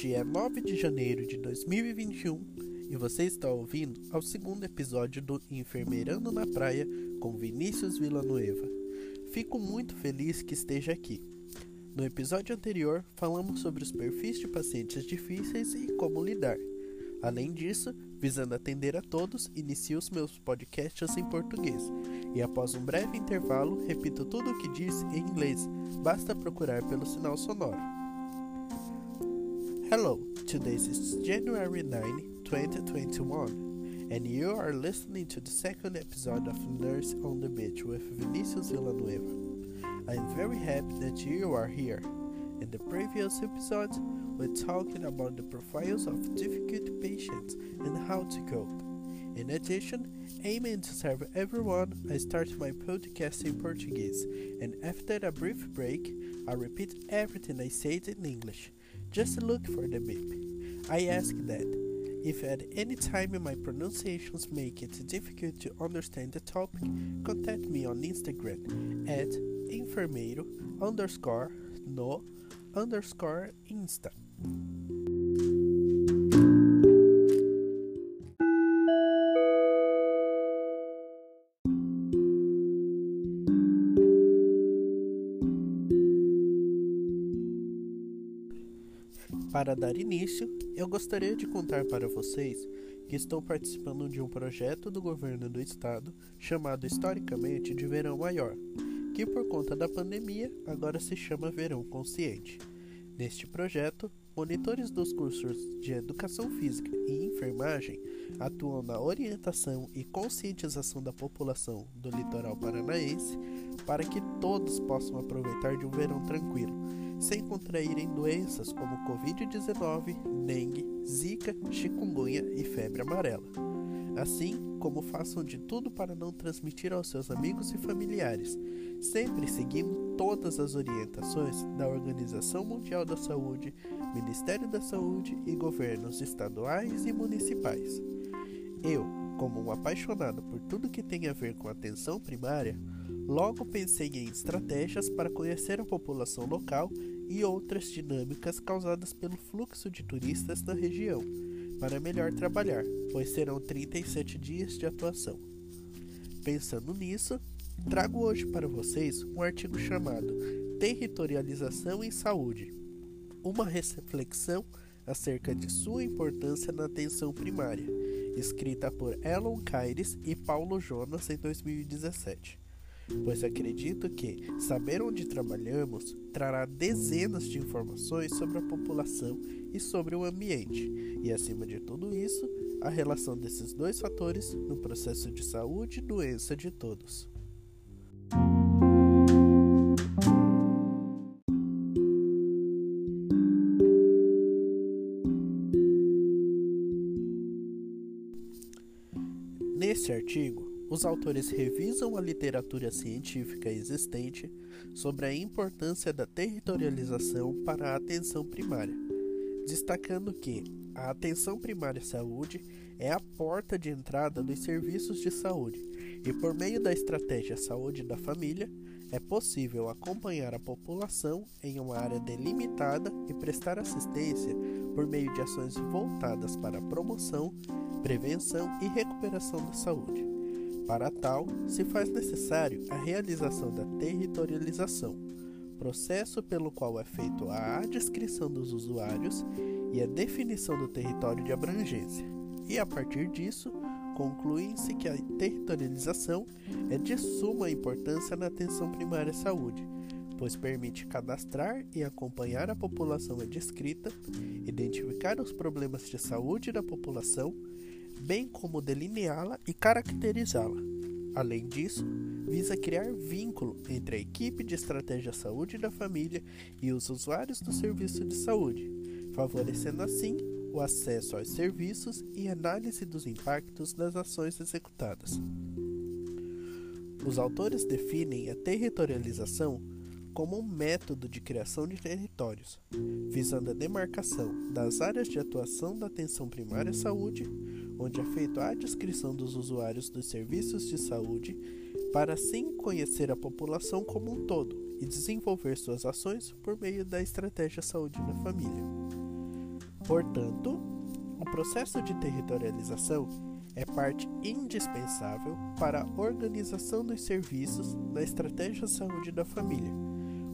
Hoje é 9 de janeiro de 2021 e você está ouvindo ao segundo episódio do Enfermeirando na Praia com Vinícius Villanueva. Fico muito feliz que esteja aqui. No episódio anterior, falamos sobre os perfis de pacientes difíceis e como lidar. Além disso, visando atender a todos, inicio os meus podcasts em português e após um breve intervalo, repito tudo o que disse em inglês. Basta procurar pelo sinal sonoro. Hello, today is January 9, 2021, and you are listening to the second episode of Nurse on the Beach with Vinicius Villanueva. I am very happy that you are here. In the previous episode, we're talking about the profiles of difficult patients and how to cope. In addition, aiming to serve everyone, I start my podcast in Portuguese, and after a brief break, I repeat everything I said in English. Just look for the beep. I ask that if at any time my pronunciations make it difficult to understand the topic, contact me on Instagram at enfermeiro underscore no underscore insta. Para dar início, eu gostaria de contar para vocês que estou participando de um projeto do governo do estado chamado historicamente de Verão Maior, que por conta da pandemia agora se chama Verão Consciente. Neste projeto, monitores dos cursos de Educação Física e Enfermagem atuam na orientação e conscientização da população do litoral paranaense para que todos possam aproveitar de um verão tranquilo sem contraírem doenças como Covid-19, dengue, zika, chikungunya e febre amarela. Assim como façam de tudo para não transmitir aos seus amigos e familiares, sempre seguindo todas as orientações da Organização Mundial da Saúde, Ministério da Saúde e governos estaduais e municipais. Eu, como um apaixonado por tudo que tem a ver com atenção primária, Logo pensei em estratégias para conhecer a população local e outras dinâmicas causadas pelo fluxo de turistas na região, para melhor trabalhar, pois serão 37 dias de atuação. Pensando nisso, trago hoje para vocês um artigo chamado Territorialização em Saúde uma reflexão acerca de sua importância na atenção primária, escrita por Elon Caires e Paulo Jonas em 2017 pois acredito que saber onde trabalhamos trará dezenas de informações sobre a população e sobre o ambiente, e acima de tudo isso, a relação desses dois fatores no processo de saúde e doença de todos. Nesse artigo, os autores revisam a literatura científica existente sobre a importância da territorialização para a atenção primária, destacando que a atenção primária à saúde é a porta de entrada dos serviços de saúde e, por meio da estratégia Saúde da Família, é possível acompanhar a população em uma área delimitada e prestar assistência por meio de ações voltadas para a promoção, prevenção e recuperação da saúde. Para tal, se faz necessário a realização da territorialização, processo pelo qual é feita a descrição dos usuários e a definição do território de abrangência. E a partir disso, conclui-se que a territorialização é de suma importância na atenção primária à saúde, pois permite cadastrar e acompanhar a população descrita, identificar os problemas de saúde da população bem como delineá-la e caracterizá-la. Além disso, visa criar vínculo entre a equipe de estratégia saúde da família e os usuários do serviço de saúde, favorecendo assim o acesso aos serviços e análise dos impactos das ações executadas. Os autores definem a territorialização como um método de criação de territórios, visando a demarcação das áreas de atuação da atenção primária à saúde, onde é feita a descrição dos usuários dos serviços de saúde, para assim conhecer a população como um todo e desenvolver suas ações por meio da estratégia saúde na família. Portanto, o processo de territorialização é parte indispensável para a organização dos serviços na estratégia saúde da família,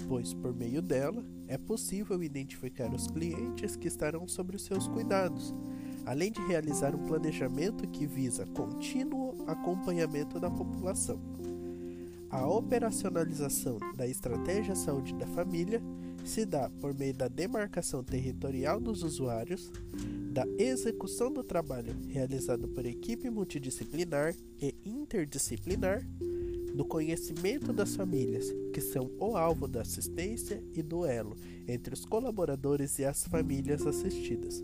pois por meio dela é possível identificar os clientes que estarão sob os seus cuidados, além de realizar um planejamento que visa contínuo acompanhamento da população. A operacionalização da estratégia saúde da família se dá por meio da demarcação territorial dos usuários, da execução do trabalho realizado por equipe multidisciplinar e interdisciplinar, do conhecimento das famílias, que são o alvo da assistência e do elo entre os colaboradores e as famílias assistidas.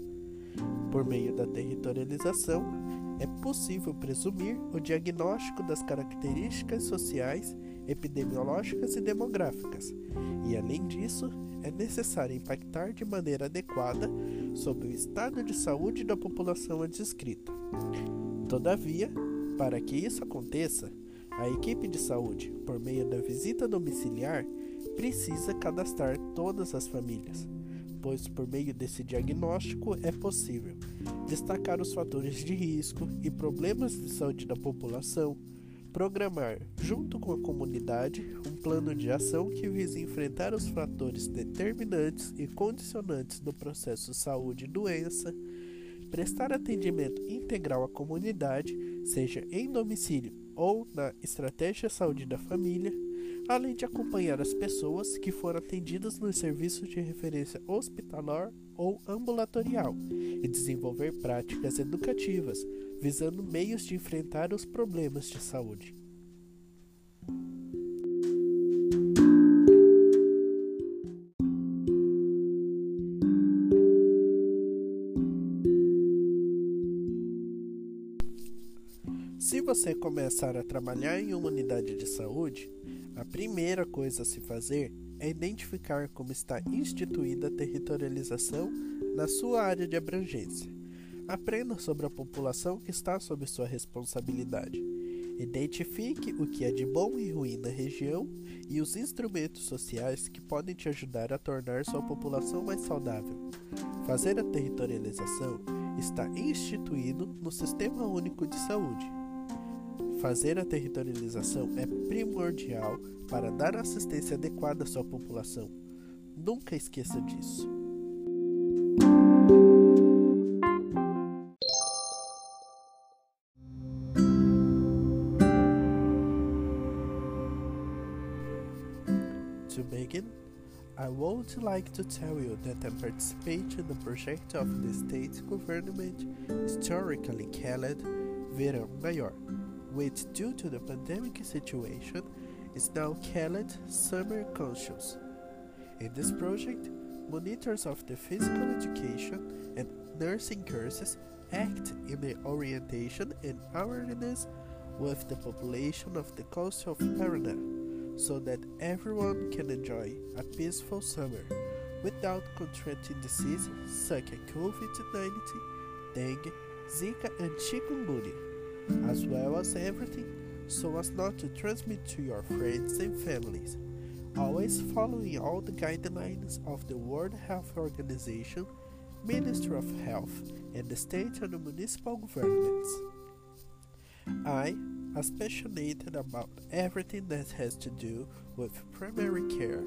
Por meio da territorialização, é possível presumir o diagnóstico das características sociais, epidemiológicas e demográficas, e além disso, é necessário impactar de maneira adequada sobre o estado de saúde da população adscrita. Todavia, para que isso aconteça, a equipe de saúde, por meio da visita domiciliar, precisa cadastrar todas as famílias, pois por meio desse diagnóstico é possível destacar os fatores de risco e problemas de saúde da população, programar, junto com a comunidade, um plano de ação que visa enfrentar os fatores determinantes e condicionantes do processo saúde e doença, prestar atendimento integral à comunidade, seja em domicílio ou na estratégia saúde da família, além de acompanhar as pessoas que foram atendidas nos serviços de referência hospitalar ou ambulatorial e desenvolver práticas educativas visando meios de enfrentar os problemas de saúde. Se você começar a trabalhar em uma unidade de saúde, a primeira coisa a se fazer é identificar como está instituída a territorialização na sua área de abrangência. Aprenda sobre a população que está sob sua responsabilidade. Identifique o que é de bom e ruim na região e os instrumentos sociais que podem te ajudar a tornar sua população mais saudável. Fazer a territorialização está instituído no Sistema Único de Saúde. Fazer a territorialização é primordial para dar assistência adequada à sua população. Nunca esqueça disso. To begin, I would like to tell you that I participate in the project of the state government historically called Verão Maior which, due to the pandemic situation, is now called Summer Conscious. In this project, monitors of the physical education and nursing courses act in the orientation and awareness with the population of the coast of Paraná, so that everyone can enjoy a peaceful summer without contracting diseases such as COVID-19, dengue, Zika, and chikungunya as well as everything, so as not to transmit to your friends and families. Always following all the guidelines of the World Health Organization, Ministry of Health, and the state and the municipal governments. I am passionate about everything that has to do with primary care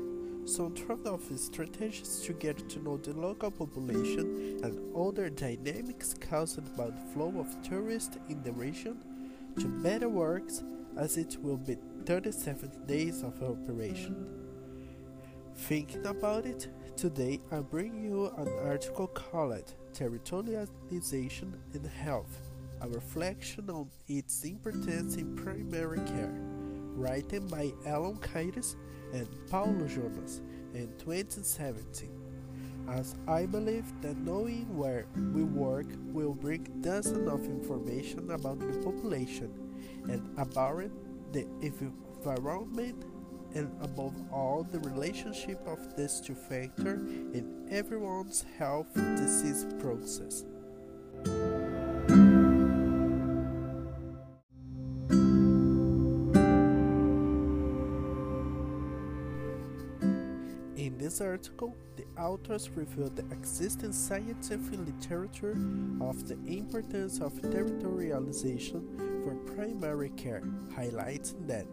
some sort of strategies to get to know the local population and other dynamics caused by the flow of tourists in the region to better works as it will be 37 days of operation. Thinking about it, today I bring you an article called Territorialization in Health, a reflection on its importance in primary care, written by Elon Caires and Paulo Jonas in 2017, as I believe that knowing where we work will bring dozens of information about the population and about the environment and above all the relationship of these two factors in everyone's health disease process. In this article, the authors review the existing scientific literature of the importance of territorialization for primary care, highlighting that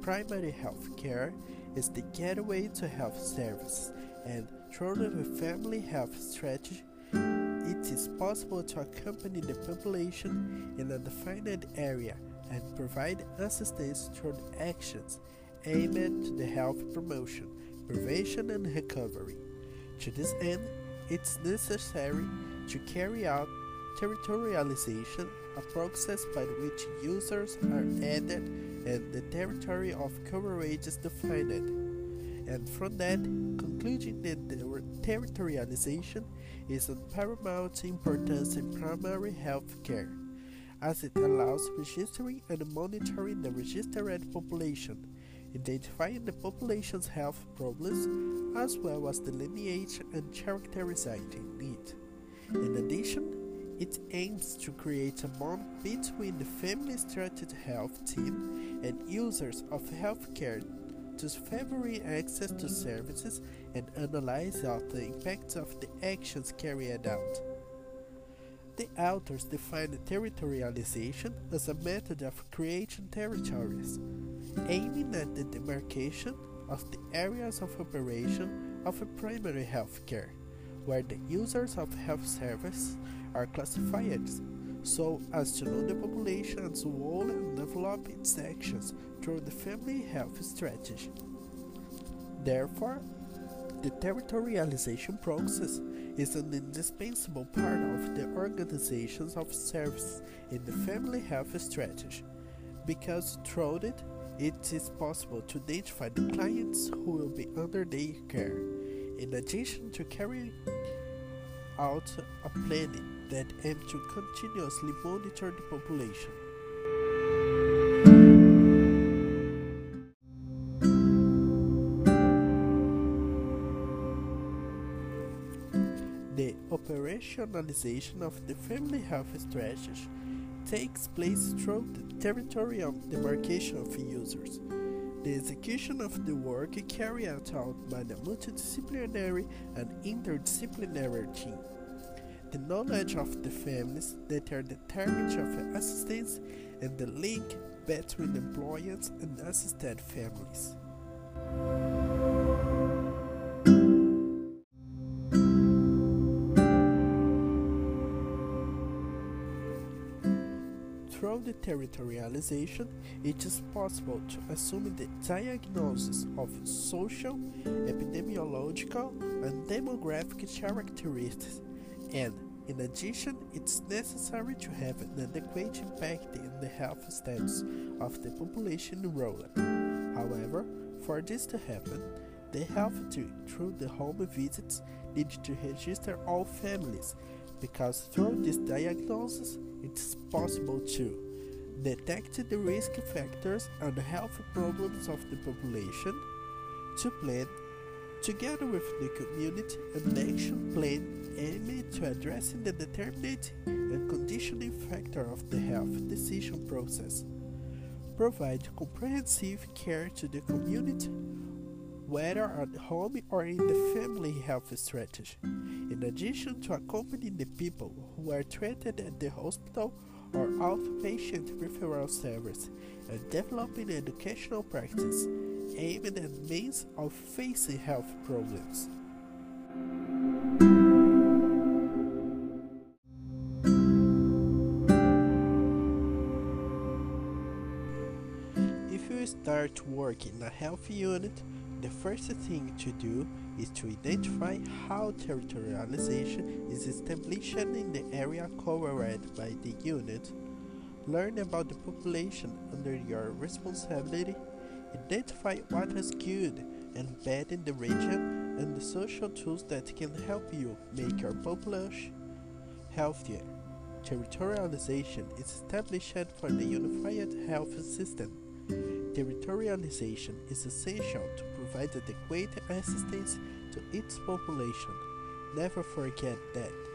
primary health care is the gateway to health services, and through the family health strategy, it is possible to accompany the population in a defined area and provide assistance through actions aimed at the health promotion, prevention, and recovery. To this end, it's necessary to carry out territorialization, a process by which users are added and the territory of coverage is defined. And from that, concluding that the territorialization is of paramount importance in primary health care, as it allows registering and monitoring the registered population, identifying the population's health problems, as well as the lineage and characterizing it. In addition, it aims to create a bond between the family strategic health team and users of healthcare to favor access to services and analyze the impacts of the actions carried out. The authors define territorialization as a method of creating territories, aiming at the demarcation of the areas of operation of a primary health care, where the users of health service are classified so as to know the population's role and develop its actions through the family health strategy. Therefore, the territorialization process is an indispensable part of the organizations of service in the family health strategy because through it, it is possible to identify the clients who will be under their care, in addition to carrying out a planning that aims to continuously monitor the population. The operationalization of the family health strategy takes place through the territorial demarcation of users. The execution of the work carried out by the multidisciplinary and interdisciplinary team. The knowledge of the families that are the target of assistance and the link between employees and assisted families. Territorialization, it is possible to assume the diagnosis of social, epidemiological, and demographic characteristics, and in addition, it's necessary to have an adequate impact in the health status of the population enrolled. However, for this to happen, the health team, through the home visits, need to register all families because through this diagnosis, it is possible to detect the risk factors and health problems of the population, to plan, together with the community, an action plan aimed to addressing the determinant and conditioning factor of the health decision process, provide comprehensive care to the community, whether at home or in the family health strategy. In addition to accompanying the people who are treated at the hospital or outpatient referral service and developing educational practice aimed at means of facing health problems. If you start working in a health unit, the first thing to do is to identify how territorialization is established in the area covered by the unit, learn about the population under your responsibility, identify what is good and bad in the region, and the social tools that can help you make your population healthier. Territorialization is established for the unified health system. Territorialization is essential to provide adequate assistance to its population. Never forget that.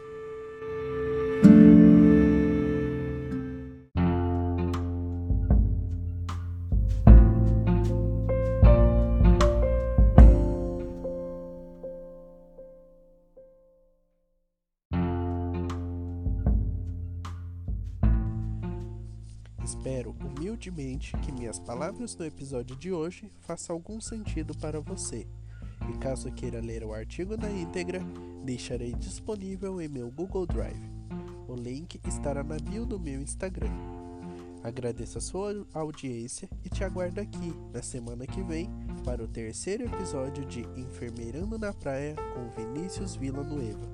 Espero humildemente que minhas palavras no episódio de hoje façam algum sentido para você. E caso queira ler o artigo na íntegra, deixarei disponível em meu Google Drive. O link estará na bio do meu Instagram. Agradeço a sua audiência e te aguardo aqui na semana que vem para o terceiro episódio de Enfermeirando na Praia com Vinícius Villanueva.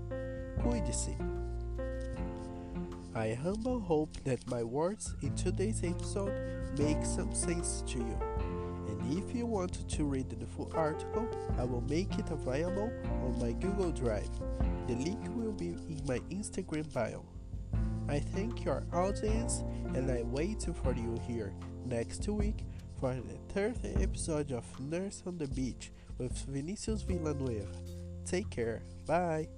Cuide-se! I humble hope that my words in today's episode make some sense to you. And if you want to read the full article, I will make it available on my Google Drive. The link will be in my Instagram bio. I thank your audience and I wait for you here next week for the third episode of Nurse on the Beach with Vinicius Villanueva. Take care. Bye.